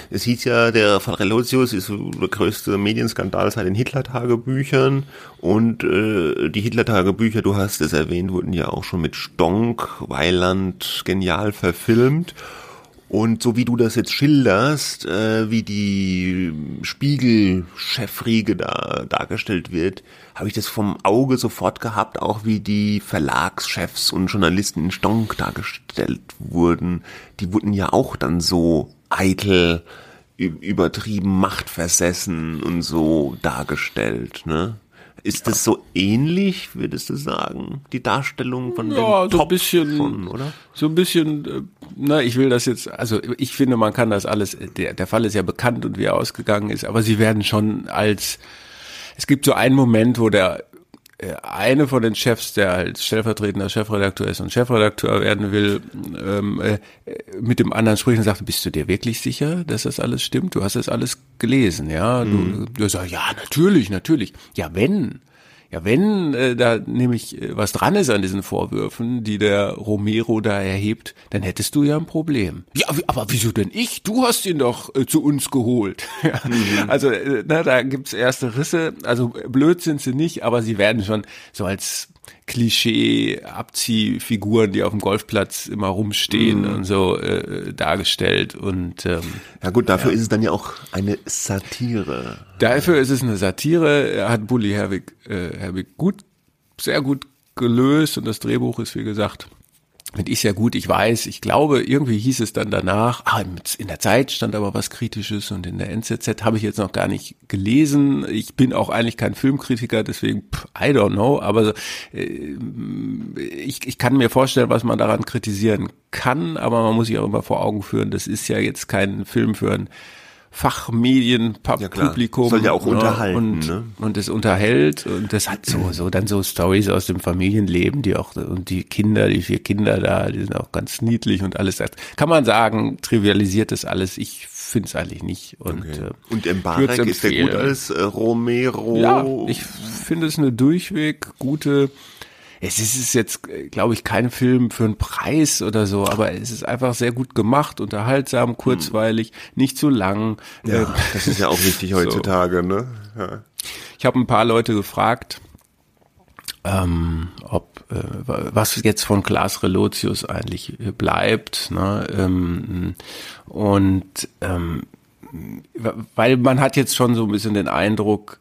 es hieß ja, der Fall Relotius ist so der größte Medienskandal seit den Hitler-Tagebüchern und äh, die Hitler-Tagebücher, du hast es erwähnt, wurden ja auch schon mit Stonk, Weiland genial verfilmt Und so wie du das jetzt schilderst, äh, wie die Spiegel-Chefriege da dargestellt wird, habe ich das vom Auge sofort gehabt, auch wie die Verlagschefs und Journalisten in Stonk dargestellt wurden. Die wurden ja auch dann so eitel, übertrieben machtversessen und so dargestellt, ne? Ist das so ähnlich, würdest du sagen, die Darstellung von ja, dem so ein bisschen, von, oder? So ein bisschen, äh, na, ich will das jetzt, also ich finde, man kann das alles, der, der Fall ist ja bekannt und wie er ausgegangen ist, aber sie werden schon als, es gibt so einen Moment, wo der eine von den Chefs, der als stellvertretender Chefredakteur ist und Chefredakteur werden will, ähm, äh, mit dem anderen spricht und sagt, bist du dir wirklich sicher, dass das alles stimmt? Du hast das alles gelesen, ja? Du, mhm. du sagst, ja, natürlich, natürlich. Ja, wenn. Ja, wenn äh, da nämlich äh, was dran ist an diesen Vorwürfen, die der Romero da erhebt, dann hättest du ja ein Problem. Ja, aber wieso denn ich? Du hast ihn doch äh, zu uns geholt. [laughs] ja. mhm. Also äh, na, da gibt's erste Risse. Also blöd sind sie nicht, aber sie werden schon so als Klischee-Abziehfiguren, die auf dem Golfplatz immer rumstehen mm. und so äh, dargestellt. Und ähm, ja gut, dafür ja. ist es dann ja auch eine Satire. Dafür ist es eine Satire. Hat Bully Herwig, äh, Herwig gut, sehr gut gelöst und das Drehbuch ist wie gesagt finde ich sehr gut. Ich weiß, ich glaube, irgendwie hieß es dann danach, ah, in der Zeit stand aber was Kritisches und in der NZZ habe ich jetzt noch gar nicht gelesen. Ich bin auch eigentlich kein Filmkritiker, deswegen, pff, I don't know, aber äh, ich, ich kann mir vorstellen, was man daran kritisieren kann, aber man muss sich auch immer vor Augen führen, das ist ja jetzt kein Film für ein Fachmedienpublikum. Ja, Soll ja auch unterhalten. Und, ne? und es unterhält und das hat so, so dann so Stories aus dem Familienleben, die auch, und die Kinder, die vier Kinder da, die sind auch ganz niedlich und alles. Das kann man sagen, trivialisiert das alles. Ich finde es eigentlich nicht. Und, okay. äh, und Mbarek ist der gut als äh, Romero? Ja, ich finde es eine durchweg gute es ist jetzt, glaube ich, kein Film für einen Preis oder so, aber es ist einfach sehr gut gemacht, unterhaltsam, hm. kurzweilig, nicht zu lang. Ja, ähm, das ist ja auch wichtig [laughs] heutzutage, so. ne? Ja. Ich habe ein paar Leute gefragt, ähm, ob äh, was jetzt von Klaas Relotius eigentlich bleibt, ne? Ähm, und ähm, weil man hat jetzt schon so ein bisschen den Eindruck,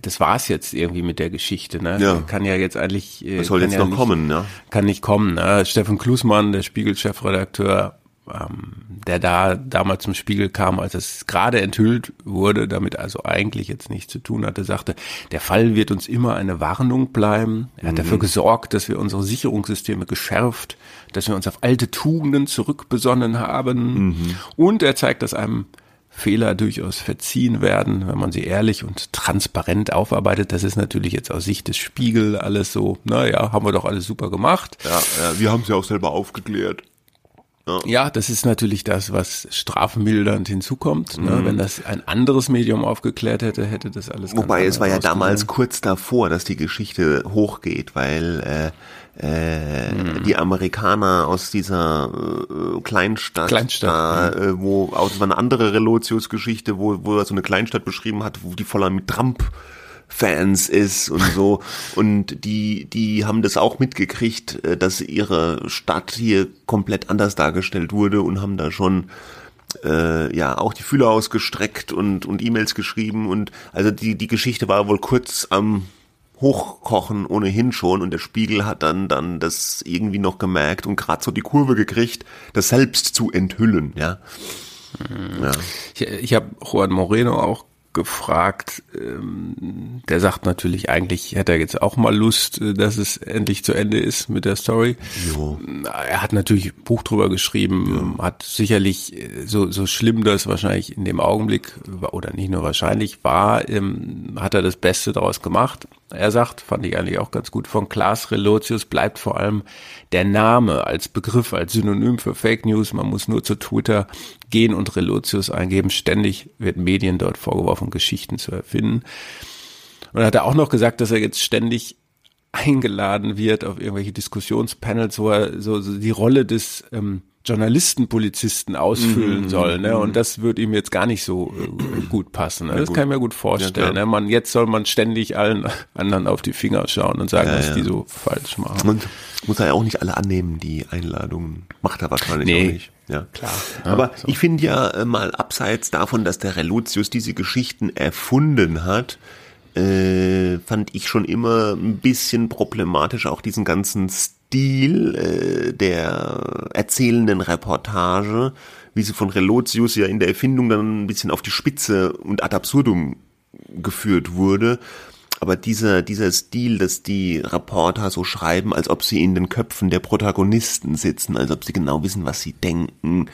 das war's jetzt irgendwie mit der Geschichte. Ne? Ja. Kann ja jetzt eigentlich. Äh, das soll jetzt ja noch nicht, kommen, ne? Kann nicht kommen. Ne? Steffen Klusmann, der Spiegel-Chefredakteur, ähm, der da damals zum Spiegel kam, als es gerade enthüllt wurde, damit also eigentlich jetzt nichts zu tun hatte, sagte, der Fall wird uns immer eine Warnung bleiben. Er hat mhm. dafür gesorgt, dass wir unsere Sicherungssysteme geschärft, dass wir uns auf alte Tugenden zurückbesonnen haben. Mhm. Und er zeigt das einem Fehler durchaus verziehen werden, wenn man sie ehrlich und transparent aufarbeitet. Das ist natürlich jetzt aus Sicht des Spiegel alles so, naja, haben wir doch alles super gemacht. Ja, ja wir haben sie auch selber aufgeklärt. Ja. ja, das ist natürlich das, was strafmildernd hinzukommt. Ne? Mhm. Wenn das ein anderes Medium aufgeklärt hätte, hätte das alles. Wobei es war ja damals kurz davor, dass die Geschichte hochgeht, weil äh, äh, mhm. die Amerikaner aus dieser äh, Kleinstadt, Kleinstadt da, mhm. äh, wo auch das war eine andere Relotius-Geschichte, wo, wo er so eine Kleinstadt beschrieben hat, wo die voller mit Trump Fans ist und so. Und die, die haben das auch mitgekriegt, äh, dass ihre Stadt hier komplett anders dargestellt wurde und haben da schon äh, ja auch die Fühler ausgestreckt und und E-Mails geschrieben und also die die Geschichte war wohl kurz am Hochkochen ohnehin schon und der Spiegel hat dann dann das irgendwie noch gemerkt und gerade so die Kurve gekriegt, das selbst zu enthüllen, ja. ja. Ich, ich habe Juan Moreno auch gefragt. Ähm, der sagt natürlich, eigentlich hätte er jetzt auch mal Lust, äh, dass es endlich zu Ende ist mit der Story. Jo. Er hat natürlich ein Buch drüber geschrieben, ja. hat sicherlich äh, so, so schlimm das wahrscheinlich in dem Augenblick, oder nicht nur wahrscheinlich war, ähm, hat er das Beste daraus gemacht. Er sagt, fand ich eigentlich auch ganz gut, von Klaas Relotius bleibt vor allem der Name als Begriff, als Synonym für Fake News. Man muss nur zu Twitter gehen und Relotius eingeben. Ständig wird Medien dort vorgeworfen, Geschichten zu erfinden. Und hat er auch noch gesagt, dass er jetzt ständig eingeladen wird auf irgendwelche Diskussionspanels, wo er so, so die Rolle des ähm, Journalisten, Polizisten ausfüllen mhm, soll, ne? Und mhm. das würde ihm jetzt gar nicht so äh, gut passen. Ne? Das gut. kann ich mir gut vorstellen. Ja, ne? Man, jetzt soll man ständig allen anderen auf die Finger schauen und sagen, ja, was ja. die so falsch machen. Und muss er ja auch nicht alle annehmen, die Einladungen. Macht er wahrscheinlich nee, auch nicht. Ja, klar. Ja, Aber so. ich finde ja äh, mal abseits davon, dass der Relotius diese Geschichten erfunden hat, äh, fand ich schon immer ein bisschen problematisch auch diesen ganzen Stil äh, der erzählenden Reportage, wie sie von Relotius ja in der Erfindung dann ein bisschen auf die Spitze und ad absurdum geführt wurde. Aber dieser, dieser Stil, dass die Reporter so schreiben, als ob sie in den Köpfen der Protagonisten sitzen, als ob sie genau wissen, was sie denken,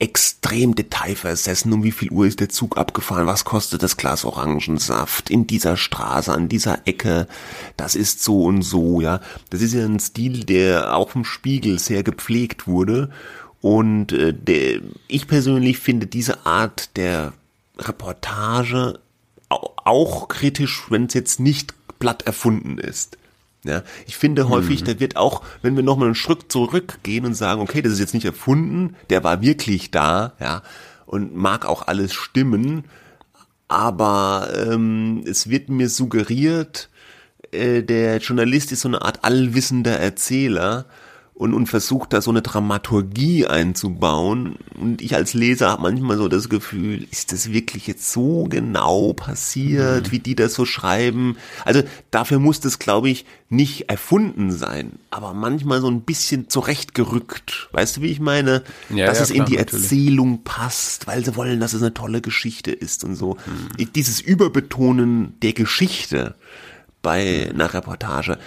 extrem detailversessen, um wie viel Uhr ist der Zug abgefahren, was kostet das Glas Orangensaft in dieser Straße, an dieser Ecke, das ist so und so, ja. Das ist ja ein Stil, der auch im Spiegel sehr gepflegt wurde. Und äh, der, ich persönlich finde diese Art der Reportage auch kritisch, wenn es jetzt nicht platt erfunden ist. Ja, ich finde häufig, mhm. da wird auch, wenn wir nochmal einen Schritt zurückgehen und sagen, okay, das ist jetzt nicht erfunden, der war wirklich da, ja, und mag auch alles stimmen, aber ähm, es wird mir suggeriert, äh, der Journalist ist so eine Art allwissender Erzähler und, und versucht da so eine Dramaturgie einzubauen. Und ich als Leser habe manchmal so das Gefühl, ist das wirklich jetzt so genau passiert, mhm. wie die das so schreiben? Also dafür muss das, glaube ich, nicht erfunden sein, aber manchmal so ein bisschen zurechtgerückt. Weißt du, wie ich meine? Ja, dass ja, es klar, in die natürlich. Erzählung passt, weil sie wollen, dass es eine tolle Geschichte ist und so. Mhm. Dieses Überbetonen der Geschichte bei einer Reportage,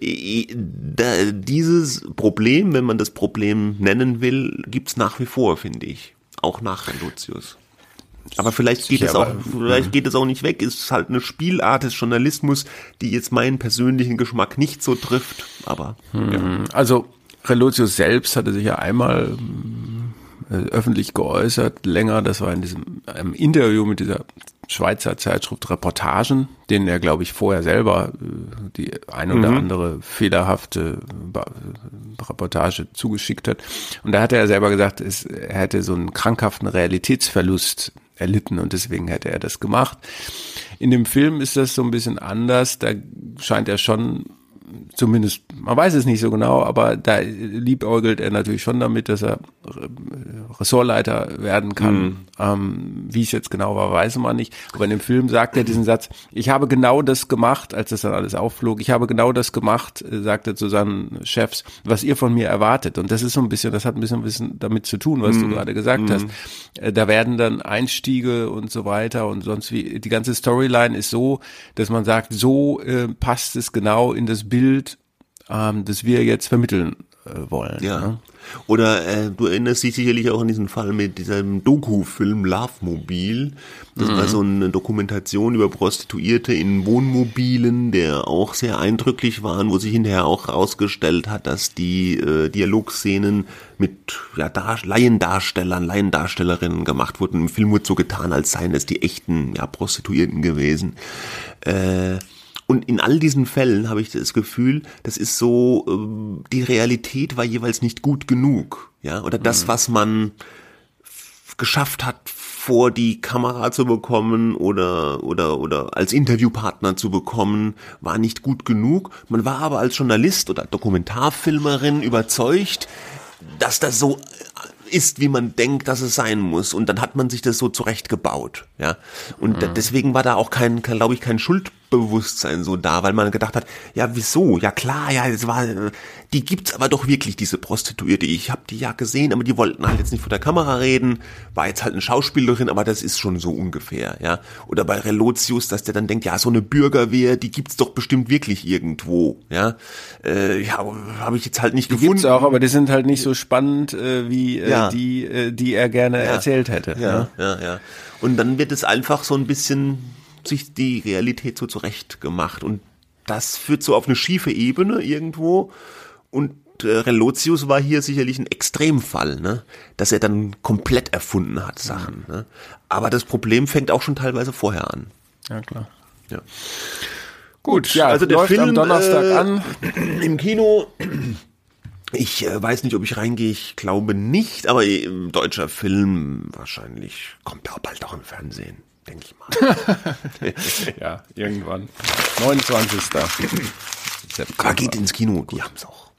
dieses Problem, wenn man das Problem nennen will, gibt's nach wie vor, finde ich. Auch nach Reduzius. Aber vielleicht geht es auch, vielleicht geht es auch nicht weg. Es ist halt eine Spielart des Journalismus, die jetzt meinen persönlichen Geschmack nicht so trifft. Aber hm. ja. also Relotius selbst hatte sich ja einmal äh, öffentlich geäußert, länger. Das war in diesem einem Interview mit dieser Schweizer Zeitschrift Reportagen, denen er, glaube ich, vorher selber äh, die ein oder mhm. andere fehlerhafte Reportage zugeschickt hat. Und da hat er selber gesagt, es, er hätte so einen krankhaften Realitätsverlust erlitten und deswegen hätte er das gemacht. In dem Film ist das so ein bisschen anders. Da scheint er schon zumindest, man weiß es nicht so genau, aber da liebäugelt er natürlich schon damit, dass er Ressortleiter werden kann. Mhm. Ähm, wie es jetzt genau war, weiß man nicht. Aber in dem Film sagt er diesen Satz, ich habe genau das gemacht, als das dann alles aufflog, ich habe genau das gemacht, äh, sagt er zu seinen Chefs, was ihr von mir erwartet. Und das ist so ein bisschen, das hat ein bisschen, bisschen damit zu tun, was mhm. du gerade gesagt mhm. hast. Äh, da werden dann Einstiege und so weiter und sonst wie, die ganze Storyline ist so, dass man sagt, so äh, passt es genau in das Bild, ähm, das wir jetzt vermitteln äh, wollen. Ja. Ne? Oder äh, du erinnerst dich sicherlich auch an diesen Fall mit diesem Doku-Film Love Mobil. Das mhm. war so eine Dokumentation über Prostituierte in Wohnmobilen, der auch sehr eindrücklich war, wo sich hinterher auch herausgestellt hat, dass die äh, Dialogszenen mit ja, Dar Laiendarstellern, Laiendarstellerinnen gemacht wurden. Im Film wurde so getan, als seien es die echten ja, Prostituierten gewesen. Äh, und in all diesen Fällen habe ich das Gefühl, das ist so, äh, die Realität war jeweils nicht gut genug. Ja, oder das, mhm. was man geschafft hat, vor die Kamera zu bekommen oder, oder, oder als Interviewpartner zu bekommen, war nicht gut genug. Man war aber als Journalist oder Dokumentarfilmerin überzeugt, dass das so ist, wie man denkt, dass es sein muss. Und dann hat man sich das so zurechtgebaut, ja. Und mhm. deswegen war da auch kein, glaube ich, kein Schuldbewusstsein so da, weil man gedacht hat, ja, wieso? Ja klar, ja, es war, die gibt's aber doch wirklich, diese Prostituierte. Ich habe die ja gesehen, aber die wollten halt jetzt nicht vor der Kamera reden, war jetzt halt eine Schauspielerin, aber das ist schon so ungefähr, ja. Oder bei Relotius, dass der dann denkt, ja, so eine Bürgerwehr, die gibt's doch bestimmt wirklich irgendwo, ja. Äh, ja, habe ich jetzt halt nicht die gefunden. Gibt's auch, aber die sind halt nicht so spannend äh, wie äh, ja. die, äh, die er gerne ja. erzählt hätte. Ja, ja, ja. Und dann wird es einfach so ein bisschen sich die Realität so zurecht gemacht und das führt so auf eine schiefe Ebene irgendwo und äh, Relotius war hier sicherlich ein Extremfall, ne? dass er dann komplett erfunden hat Sachen. Ne? Aber das Problem fängt auch schon teilweise vorher an. Ja, klar. Ja. Gut, ja, also der Film am Donnerstag äh, an. [clears throat] Im Kino. Ich äh, weiß nicht, ob ich reingehe, ich glaube nicht, aber äh, deutscher Film wahrscheinlich kommt ja bald auch im Fernsehen, denke ich mal. [laughs] ja, irgendwann. 29. September. geht ins Kino, die haben es auch.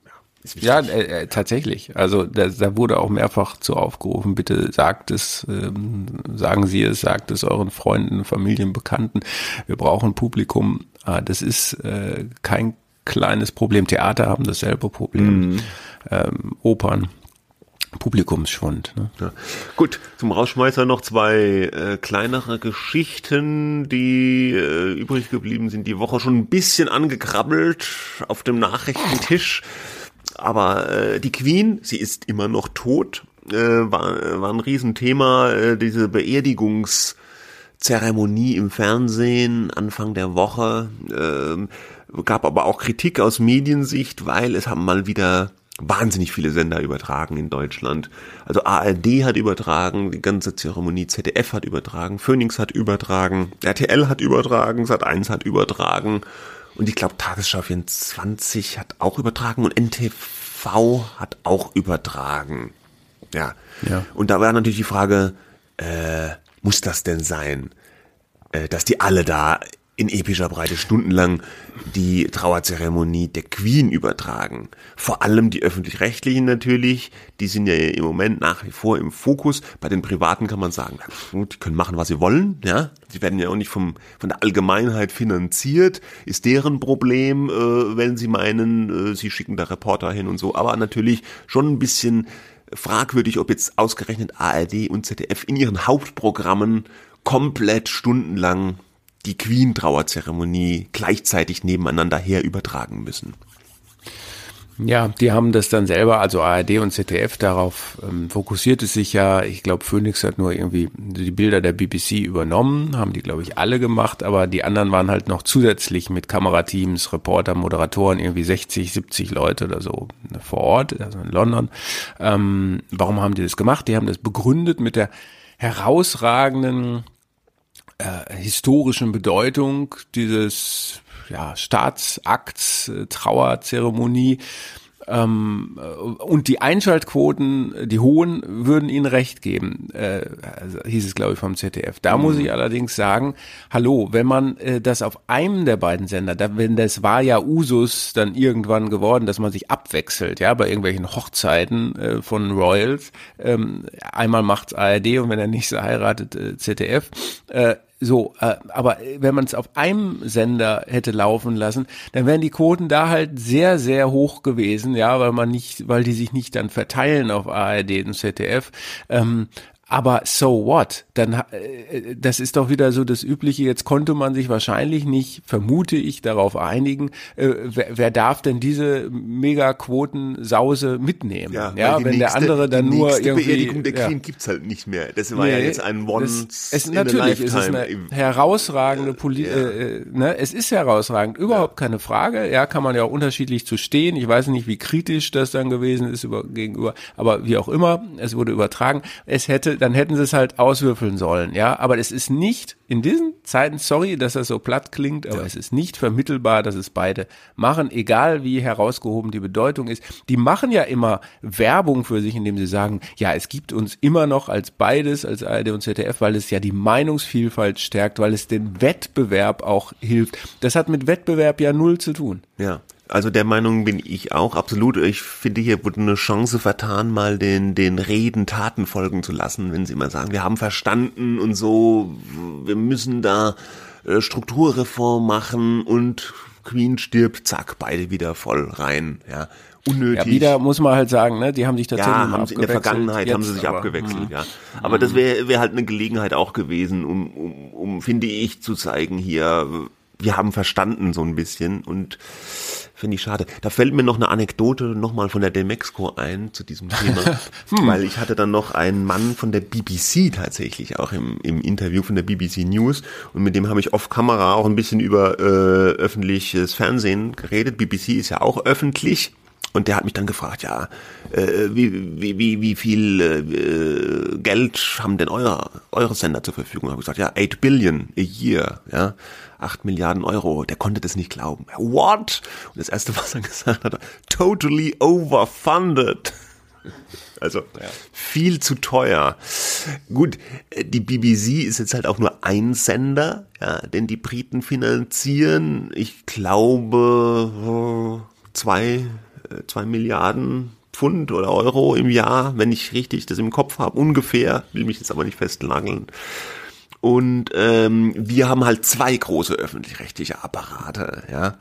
Ja, äh, äh, tatsächlich. Also da, da wurde auch mehrfach zu aufgerufen, bitte sagt es, ähm, sagen Sie es, sagt es euren Freunden, Familien, Bekannten. Wir brauchen Publikum. Ah, das ist äh, kein kleines Problem. Theater haben dasselbe Problem. Mhm. Ähm, Opern. Publikumsschwund. Ne? Ja. Gut, zum Rausschmeißer noch zwei äh, kleinere Geschichten, die äh, übrig geblieben sind. Die Woche schon ein bisschen angekrabbelt auf dem Nachrichtentisch. Aber äh, die Queen, sie ist immer noch tot, äh, war, war ein Riesenthema, äh, diese Beerdigungszeremonie im Fernsehen Anfang der Woche. Äh, gab aber auch Kritik aus Mediensicht, weil es haben mal wieder wahnsinnig viele Sender übertragen in Deutschland. Also ARD hat übertragen, die ganze Zeremonie, ZDF hat übertragen, Phoenix hat übertragen, RTL hat übertragen, Sat1 hat übertragen und ich glaube Tagesschau 24 hat auch übertragen und NTV hat auch übertragen. Ja. ja. Und da war natürlich die Frage, äh, muss das denn sein, äh, dass die alle da in epischer Breite stundenlang die Trauerzeremonie der Queen übertragen. Vor allem die öffentlich-rechtlichen natürlich, die sind ja im Moment nach wie vor im Fokus. Bei den Privaten kann man sagen, die können machen, was sie wollen, ja. Sie werden ja auch nicht vom, von der Allgemeinheit finanziert, ist deren Problem, äh, wenn sie meinen, äh, sie schicken da Reporter hin und so. Aber natürlich schon ein bisschen fragwürdig, ob jetzt ausgerechnet ARD und ZDF in ihren Hauptprogrammen komplett stundenlang die Queen-Trauerzeremonie gleichzeitig nebeneinander her übertragen müssen. Ja, die haben das dann selber, also ARD und ZDF, darauf ähm, fokussiert es sich ja. Ich glaube, Phoenix hat nur irgendwie die Bilder der BBC übernommen, haben die, glaube ich, alle gemacht, aber die anderen waren halt noch zusätzlich mit Kamerateams, Reporter, Moderatoren, irgendwie 60, 70 Leute oder so ne, vor Ort, also in London. Ähm, warum haben die das gemacht? Die haben das begründet mit der herausragenden äh, historischen Bedeutung dieses ja, Staatsakts, äh, Trauerzeremonie. Ähm, äh, und die Einschaltquoten, die hohen, würden ihnen recht geben, äh, hieß es, glaube ich, vom ZDF. Da mhm. muss ich allerdings sagen, hallo, wenn man äh, das auf einem der beiden Sender, da, wenn das war ja Usus dann irgendwann geworden, dass man sich abwechselt, ja, bei irgendwelchen Hochzeiten äh, von Royals, ähm, einmal macht's ARD und wenn er nicht so heiratet, ZDF, so, äh, aber wenn man es auf einem Sender hätte laufen lassen, dann wären die Quoten da halt sehr, sehr hoch gewesen, ja, weil man nicht, weil die sich nicht dann verteilen auf ARD und ZDF. Ähm, aber so what? Dann, äh, das ist doch wieder so das Übliche. Jetzt konnte man sich wahrscheinlich nicht, vermute ich, darauf einigen, äh, wer, wer darf denn diese Megaquotensause mitnehmen? Ja, ja wenn nächste, der andere dann die nur irgendwie. Beerdigung der Queen ja. gibt's halt nicht mehr. Das war nee, ja jetzt ein One. Es natürlich, es ist eine herausragende Poli ja. äh, ne? Es ist herausragend, überhaupt keine Frage. Ja, kann man ja auch unterschiedlich zu stehen. Ich weiß nicht, wie kritisch das dann gewesen ist über, gegenüber, aber wie auch immer, es wurde übertragen. Es hätte dann hätten sie es halt auswürfeln sollen, ja. Aber es ist nicht in diesen Zeiten, sorry, dass das so platt klingt, aber ja. es ist nicht vermittelbar, dass es beide machen, egal wie herausgehoben die Bedeutung ist. Die machen ja immer Werbung für sich, indem sie sagen, ja, es gibt uns immer noch als beides, als ARD und ZDF, weil es ja die Meinungsvielfalt stärkt, weil es den Wettbewerb auch hilft. Das hat mit Wettbewerb ja null zu tun. Ja. Also der Meinung bin ich auch absolut. Ich finde, hier wurde eine Chance vertan, mal den, den Reden Taten folgen zu lassen, wenn sie immer sagen, wir haben verstanden und so, wir müssen da äh, Strukturreform machen und Queen stirbt, zack, beide wieder voll rein, ja. Unnötig. Ja, wieder muss man halt sagen, ne, die haben sich tatsächlich ja, haben sie in der Vergangenheit haben sie sich aber, abgewechselt, mh. ja. Aber mh. das wäre wär halt eine Gelegenheit auch gewesen, um, um, um, finde ich, zu zeigen hier, wir haben verstanden so ein bisschen und Finde ich schade. Da fällt mir noch eine Anekdote nochmal von der Demexco ein zu diesem Thema, [laughs] hm. weil ich hatte dann noch einen Mann von der BBC tatsächlich auch im, im Interview von der BBC News und mit dem habe ich off Kamera auch ein bisschen über äh, öffentliches Fernsehen geredet. BBC ist ja auch öffentlich. Und der hat mich dann gefragt, ja, äh, wie, wie, wie, wie viel äh, Geld haben denn eure, eure Sender zur Verfügung? Habe ich gesagt, ja, 8 Billion a year, ja. 8 Milliarden Euro. Der konnte das nicht glauben. What? Und das erste, [laughs] was er gesagt hat, totally overfunded. [laughs] Also ja. viel zu teuer. Gut, die BBC ist jetzt halt auch nur ein Sender, ja, den die Briten finanzieren. Ich glaube zwei zwei Milliarden Pfund oder Euro im Jahr, wenn ich richtig das im Kopf habe, ungefähr, will mich jetzt aber nicht festnageln. Und ähm, wir haben halt zwei große öffentlich-rechtliche Apparate, ja.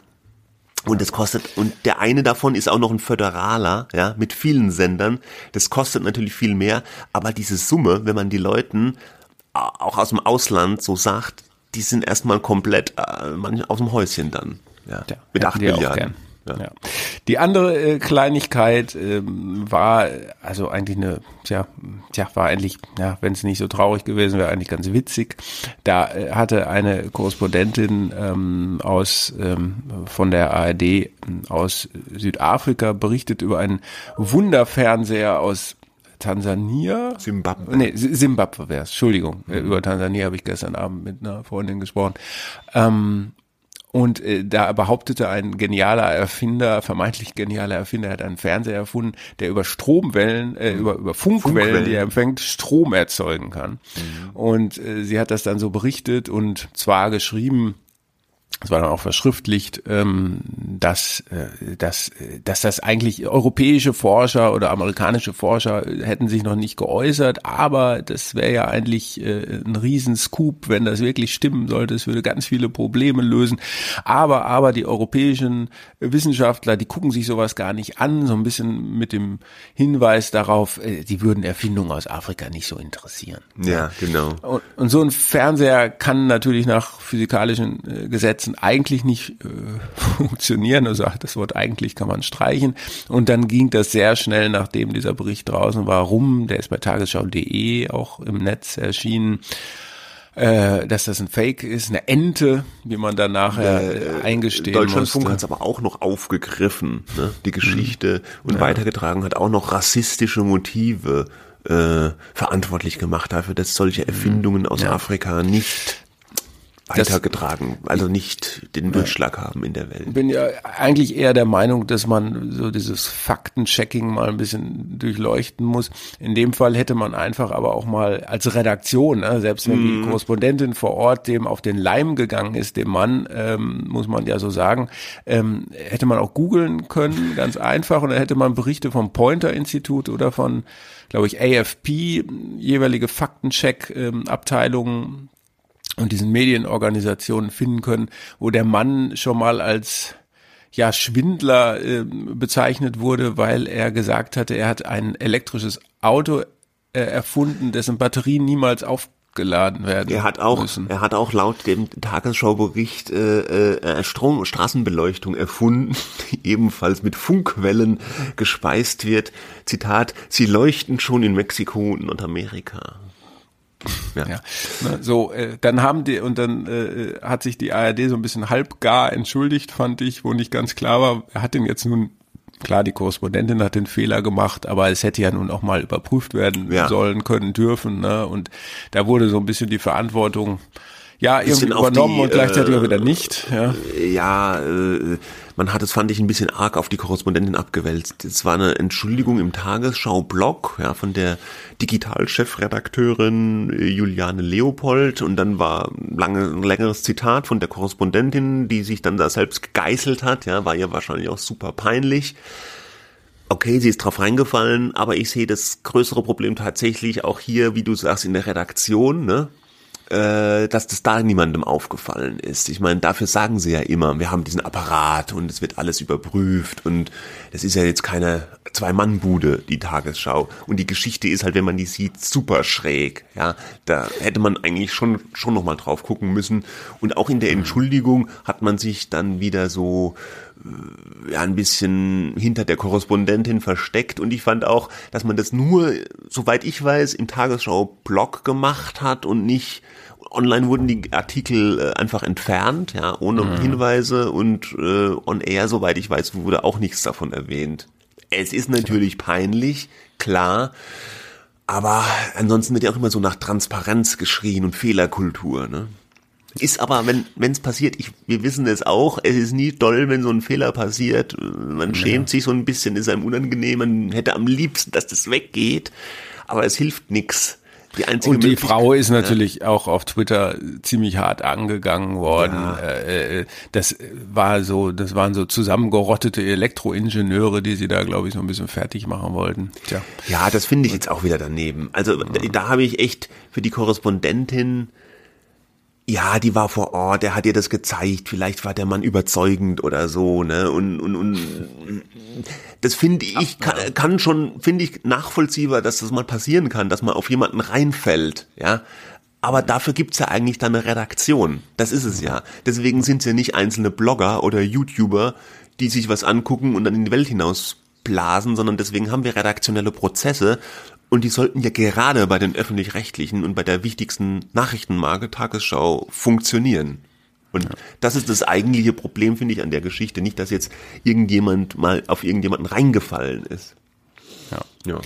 Und das kostet, und der eine davon ist auch noch ein föderaler, ja, mit vielen Sendern. Das kostet natürlich viel mehr, aber diese Summe, wenn man die Leuten auch aus dem Ausland so sagt, die sind erstmal komplett äh, aus dem Häuschen dann. Ja, ja mit acht Milliarden. Ja. ja. Die andere äh, Kleinigkeit ähm, war also eigentlich eine, tja, tja war eigentlich, ja, wenn es nicht so traurig gewesen wäre, eigentlich ganz witzig. Da äh, hatte eine Korrespondentin ähm, aus ähm, von der ARD äh, aus Südafrika berichtet über einen Wunderfernseher aus Tansania. Simbabwe. Nee, Simbabwe wäre es. Entschuldigung. Mhm. Über Tansania habe ich gestern Abend mit einer Freundin gesprochen. Ähm, und äh, da behauptete ein genialer Erfinder, vermeintlich genialer Erfinder, hat einen Fernseher erfunden, der über Stromwellen, äh, über, über Funkwellen, Funkwellen, die er empfängt, Strom erzeugen kann. Mhm. Und äh, sie hat das dann so berichtet und zwar geschrieben, es war dann auch verschriftlicht, ähm, dass, äh, dass, dass das eigentlich europäische Forscher oder amerikanische Forscher hätten sich noch nicht geäußert, aber das wäre ja eigentlich äh, ein Riesenscoop, wenn das wirklich stimmen sollte. Es würde ganz viele Probleme lösen. Aber, aber die europäischen Wissenschaftler, die gucken sich sowas gar nicht an, so ein bisschen mit dem Hinweis darauf, äh, die würden Erfindungen aus Afrika nicht so interessieren. Ja, genau. Und, und so ein Fernseher kann natürlich nach physikalischen äh, Gesetzen Sätzen eigentlich nicht äh, [laughs] funktionieren. Also das Wort eigentlich kann man streichen. Und dann ging das sehr schnell, nachdem dieser Bericht draußen war, rum. Der ist bei tagesschau.de auch im Netz erschienen äh, dass das ein Fake ist, eine Ente, wie man dann nachher äh, eingestehen Deutschlandfunk hat es aber auch noch aufgegriffen, ne? die Geschichte mhm. und ja. weitergetragen, hat auch noch rassistische Motive äh, verantwortlich gemacht dafür, dass solche Erfindungen aus ja. Afrika nicht weitergetragen, also nicht den Durchschlag haben in der Welt. Ich bin ja eigentlich eher der Meinung, dass man so dieses Faktenchecking mal ein bisschen durchleuchten muss. In dem Fall hätte man einfach aber auch mal als Redaktion, ne, selbst wenn die mhm. Korrespondentin vor Ort dem auf den Leim gegangen ist, dem Mann, ähm, muss man ja so sagen, ähm, hätte man auch googeln können, ganz einfach, und dann hätte man Berichte vom Pointer-Institut oder von glaube ich, AFP, jeweilige Faktencheck-Abteilungen ähm, und diesen Medienorganisationen finden können, wo der Mann schon mal als ja Schwindler äh, bezeichnet wurde, weil er gesagt hatte, er hat ein elektrisches Auto äh, erfunden, dessen Batterien niemals aufgeladen werden. Er hat auch, müssen. er hat auch laut dem Tagesschaubericht äh, äh, Strom, Straßenbeleuchtung erfunden, die ebenfalls mit Funkwellen gespeist wird. Zitat: Sie leuchten schon in Mexiko und Nordamerika. Ja. ja. Ne, so, äh, dann haben die, und dann äh, hat sich die ARD so ein bisschen halbgar entschuldigt, fand ich, wo nicht ganz klar war, er hat den jetzt nun, klar, die Korrespondentin hat den Fehler gemacht, aber es hätte ja nun auch mal überprüft werden ja. sollen, können, dürfen, ne? Und da wurde so ein bisschen die Verantwortung ja, irgendwie übernommen die, und gleichzeitig äh, auch wieder nicht. Ja, ja äh, man hat es, fand ich, ein bisschen arg auf die Korrespondentin abgewälzt. Es war eine Entschuldigung im Tagesschau-Blog ja, von der Digital-Chefredakteurin äh, Juliane Leopold und dann war lange, ein längeres Zitat von der Korrespondentin, die sich dann da selbst gegeißelt hat, ja, war ihr wahrscheinlich auch super peinlich. Okay, sie ist drauf reingefallen, aber ich sehe das größere Problem tatsächlich auch hier, wie du sagst, in der Redaktion, ne? Äh, dass das da niemandem aufgefallen ist. Ich meine, dafür sagen sie ja immer, wir haben diesen Apparat und es wird alles überprüft und das ist ja jetzt keine Zwei-Mann-Bude, die Tagesschau. Und die Geschichte ist halt, wenn man die sieht, super schräg. Ja, da hätte man eigentlich schon, schon nochmal drauf gucken müssen. Und auch in der Entschuldigung hat man sich dann wieder so, äh, ja, ein bisschen hinter der Korrespondentin versteckt. Und ich fand auch, dass man das nur, soweit ich weiß, im Tagesschau-Blog gemacht hat und nicht online wurden die Artikel äh, einfach entfernt, ja, ohne mhm. Hinweise und äh, on air, soweit ich weiß, wurde auch nichts davon erwähnt. Es ist natürlich peinlich, klar, aber ansonsten wird ja auch immer so nach Transparenz geschrien und Fehlerkultur, ne? Ist aber, wenn es passiert, ich, wir wissen es auch, es ist nie toll, wenn so ein Fehler passiert. Man schämt sich so ein bisschen, ist einem unangenehm, man hätte am liebsten, dass das weggeht, aber es hilft nix die einzige Und die Frau ist natürlich ja. auch auf Twitter ziemlich hart angegangen worden. Ja. Äh, äh, das war so, das waren so zusammengerottete Elektroingenieure, die sie da, glaube ich, so ein bisschen fertig machen wollten. Tja. Ja, das finde ich jetzt auch wieder daneben. Also da, da habe ich echt für die Korrespondentin ja, die war vor Ort, der hat ihr das gezeigt, vielleicht war der Mann überzeugend oder so, ne? Und, und, und das finde ich, kann, kann schon, finde ich nachvollziehbar, dass das mal passieren kann, dass man auf jemanden reinfällt, ja. Aber dafür gibt's ja eigentlich dann eine Redaktion. Das ist es ja. Deswegen sind ja nicht einzelne Blogger oder YouTuber, die sich was angucken und dann in die Welt hinaus blasen, sondern deswegen haben wir redaktionelle Prozesse und die sollten ja gerade bei den öffentlich-rechtlichen und bei der wichtigsten Nachrichtenmarke Tagesschau funktionieren. Und ja. das ist das eigentliche Problem, finde ich, an der Geschichte. Nicht, dass jetzt irgendjemand mal auf irgendjemanden reingefallen ist. Ja. Ja.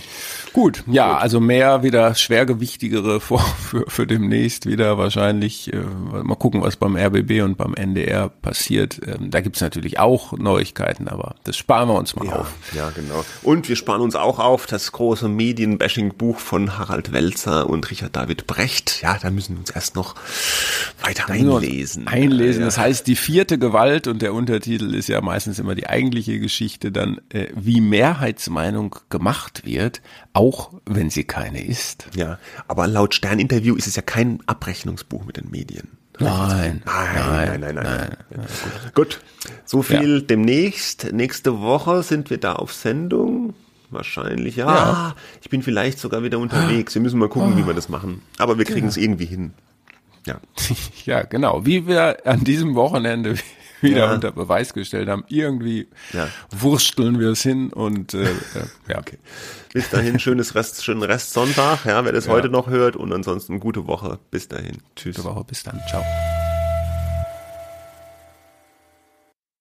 Gut, ja, Gut. also mehr wieder schwergewichtigere [laughs] vor, für, für demnächst wieder wahrscheinlich. Äh, mal gucken, was beim RBB und beim NDR passiert. Ähm, da gibt's natürlich auch Neuigkeiten, aber das sparen wir uns mal ja, auf. Ja, genau. Und wir sparen uns auch auf das große Medienbashing-Buch von Harald Welzer und Richard David Brecht. Ja, da müssen wir uns erst noch weiter einlesen. Einlesen. Ja, Das heißt, die vierte Gewalt und der Untertitel ist ja meistens immer die eigentliche Geschichte dann, äh, wie Mehrheitsmeinung gemacht wird auch wenn sie keine ist. Ja, aber laut Stern-Interview ist es ja kein Abrechnungsbuch mit den Medien. Nein, nein, nein, nein, nein. Gut, so viel ja. demnächst. Nächste Woche sind wir da auf Sendung. Wahrscheinlich, ja. ja. Ich bin vielleicht sogar wieder unterwegs. Wir müssen mal gucken, oh. wie wir das machen. Aber wir kriegen es irgendwie hin. Ja. [laughs] ja, genau. Wie wir an diesem Wochenende wieder ja. unter Beweis gestellt haben. Irgendwie ja. wursteln wir es hin und äh, ja. Okay. Bis dahin schönes Rest, schönen Rest Sonntag, ja, wer das ja. heute noch hört und ansonsten gute Woche. Bis dahin. Tschüss. Gute Woche, bis dann. Ciao.